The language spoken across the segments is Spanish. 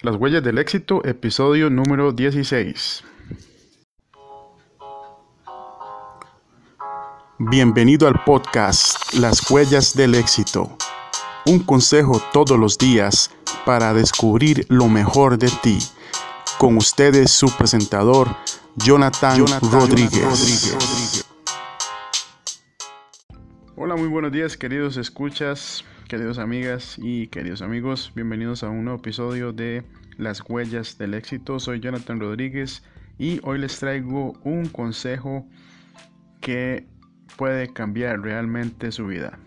Las huellas del éxito, episodio número 16. Bienvenido al podcast Las huellas del éxito. Un consejo todos los días para descubrir lo mejor de ti. Con ustedes su presentador, Jonathan, Rodríguez. Hola, muy buenos días queridos escuchas queridos amigas y queridos amigos, bienvenidos a un nuevo episodio de Las Huellas del Éxito. Soy Jonathan Rodríguez y hoy les traigo un consejo que puede cambiar realmente su vida.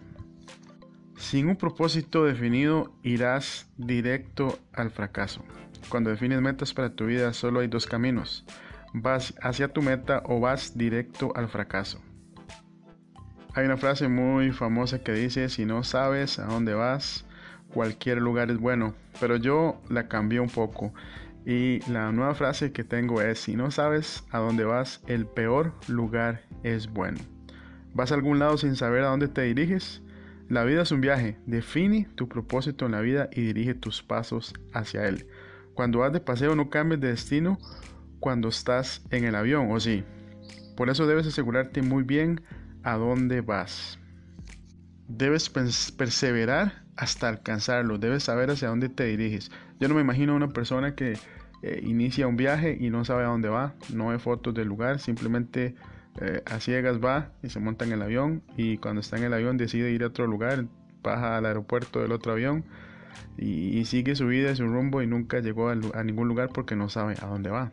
Sin un propósito definido irás directo al fracaso. Cuando defines metas para tu vida solo hay dos caminos. Vas hacia tu meta o vas directo al fracaso. Hay una frase muy famosa que dice, si no sabes a dónde vas, cualquier lugar es bueno. Pero yo la cambié un poco. Y la nueva frase que tengo es, si no sabes a dónde vas, el peor lugar es bueno. ¿Vas a algún lado sin saber a dónde te diriges? La vida es un viaje. Define tu propósito en la vida y dirige tus pasos hacia él. Cuando vas de paseo no cambies de destino cuando estás en el avión, ¿o sí? Por eso debes asegurarte muy bien a dónde vas. Debes perseverar hasta alcanzarlo, debes saber hacia dónde te diriges. Yo no me imagino a una persona que eh, inicia un viaje y no sabe a dónde va, no ve fotos del lugar, simplemente eh, a ciegas va y se monta en el avión y cuando está en el avión decide ir a otro lugar, baja al aeropuerto del otro avión y, sigue su vida, su rumbo y nunca llegó a ningún lugar porque no sabe a dónde va.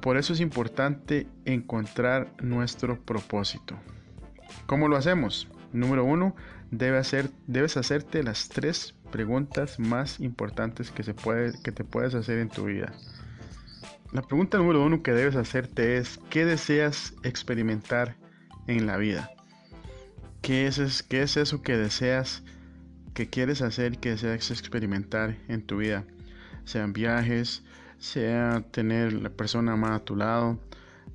Por eso es importante encontrar nuestro propósito. ¿Cómo lo hacemos? Número uno, debes hacerte las tres preguntas más importantes que, se puede, que te puedes hacer en tu vida. La pregunta número uno que debes hacerte es, ¿qué deseas experimentar en la vida? ¿Qué es, qué es eso que deseas, que quieres hacer, que deseas experimentar en tu vida? Sean viajes, sea tener la persona más a tu lado,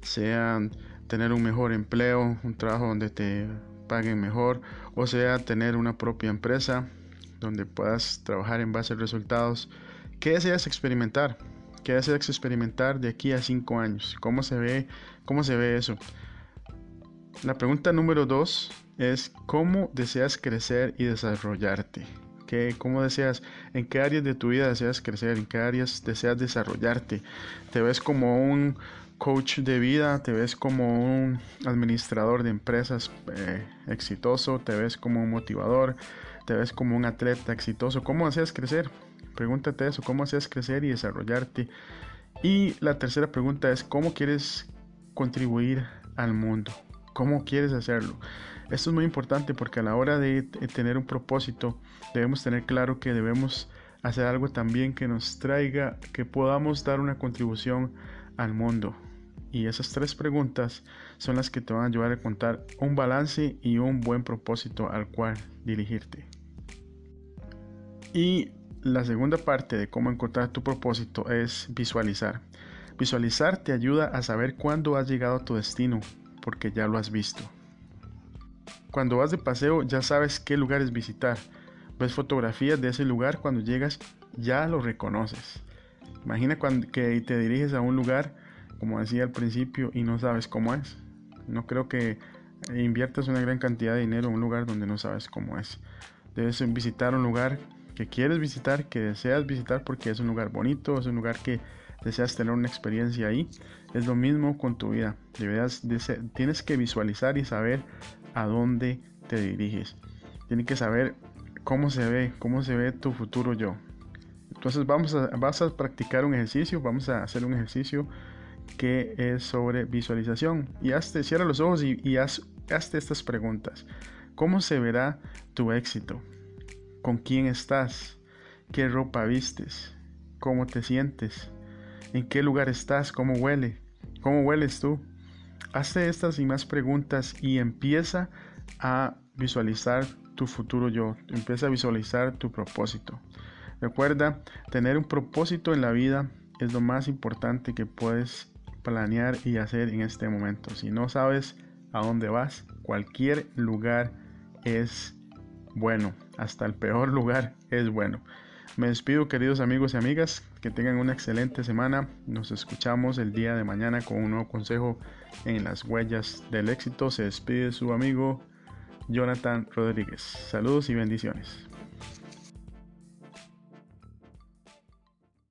sea tener un mejor empleo, un trabajo donde te paguen mejor, o sea tener una propia empresa donde puedas trabajar en base a resultados. ¿Qué deseas experimentar? ¿Qué deseas experimentar de aquí a cinco años? ¿Cómo se ve, cómo se ve eso? La pregunta número dos es ¿cómo deseas crecer y desarrollarte? ¿Qué, ¿Cómo deseas? ¿En qué áreas de tu vida deseas crecer? ¿En qué áreas deseas desarrollarte? ¿Te ves como un coach de vida? ¿Te ves como un administrador de empresas eh, exitoso? ¿Te ves como un motivador? ¿Te ves como un atleta exitoso? ¿Cómo deseas crecer? Pregúntate eso, ¿cómo deseas crecer y desarrollarte? Y la tercera pregunta es, ¿cómo quieres contribuir al mundo? ¿Cómo quieres hacerlo? Esto es muy importante porque a la hora de tener un propósito debemos tener claro que debemos hacer algo también que nos traiga, que podamos dar una contribución al mundo. Y esas tres preguntas son las que te van a ayudar a contar un balance y un buen propósito al cual dirigirte. Y la segunda parte de cómo encontrar tu propósito es visualizar. Visualizar te ayuda a saber cuándo has llegado a tu destino, porque ya lo has visto. Cuando vas de paseo ya sabes qué lugares visitar. Ves fotografías de ese lugar, cuando llegas ya lo reconoces. Imagina que te diriges a un lugar, como decía al principio, y no sabes cómo es. No creo que inviertas una gran cantidad de dinero en un lugar donde no sabes cómo es. Debes visitar un lugar que quieres visitar, que deseas visitar porque es un lugar bonito, es un lugar que deseas tener una experiencia ahí. Es lo mismo con tu vida. tienes que visualizar y saber a dónde te diriges. Tienes que saber cómo se ve, cómo se ve tu futuro yo. Entonces vamos a, vas a practicar un ejercicio, vamos a hacer un ejercicio que es sobre visualización. Y hazte, cierra los ojos y, haz, hazte estas preguntas. ¿Cómo se verá tu éxito? ¿Con quién estás? ¿Qué ropa vistes? ¿Cómo te sientes? ¿En qué lugar estás? ¿Cómo huele? ¿Cómo hueles tú? Hazte estas y más preguntas y empieza a visualizar tu futuro yo, empieza a visualizar tu propósito. Recuerda, tener un propósito en la vida es lo más importante que puedes planear y hacer en este momento. Si no sabes a dónde vas, cualquier lugar es bueno, hasta el peor lugar es bueno. Me despido queridos amigos y amigas, que tengan una excelente semana. Nos escuchamos el día de mañana con un nuevo consejo en las huellas del éxito. Se despide su amigo Jonathan Rodríguez. Saludos y bendiciones.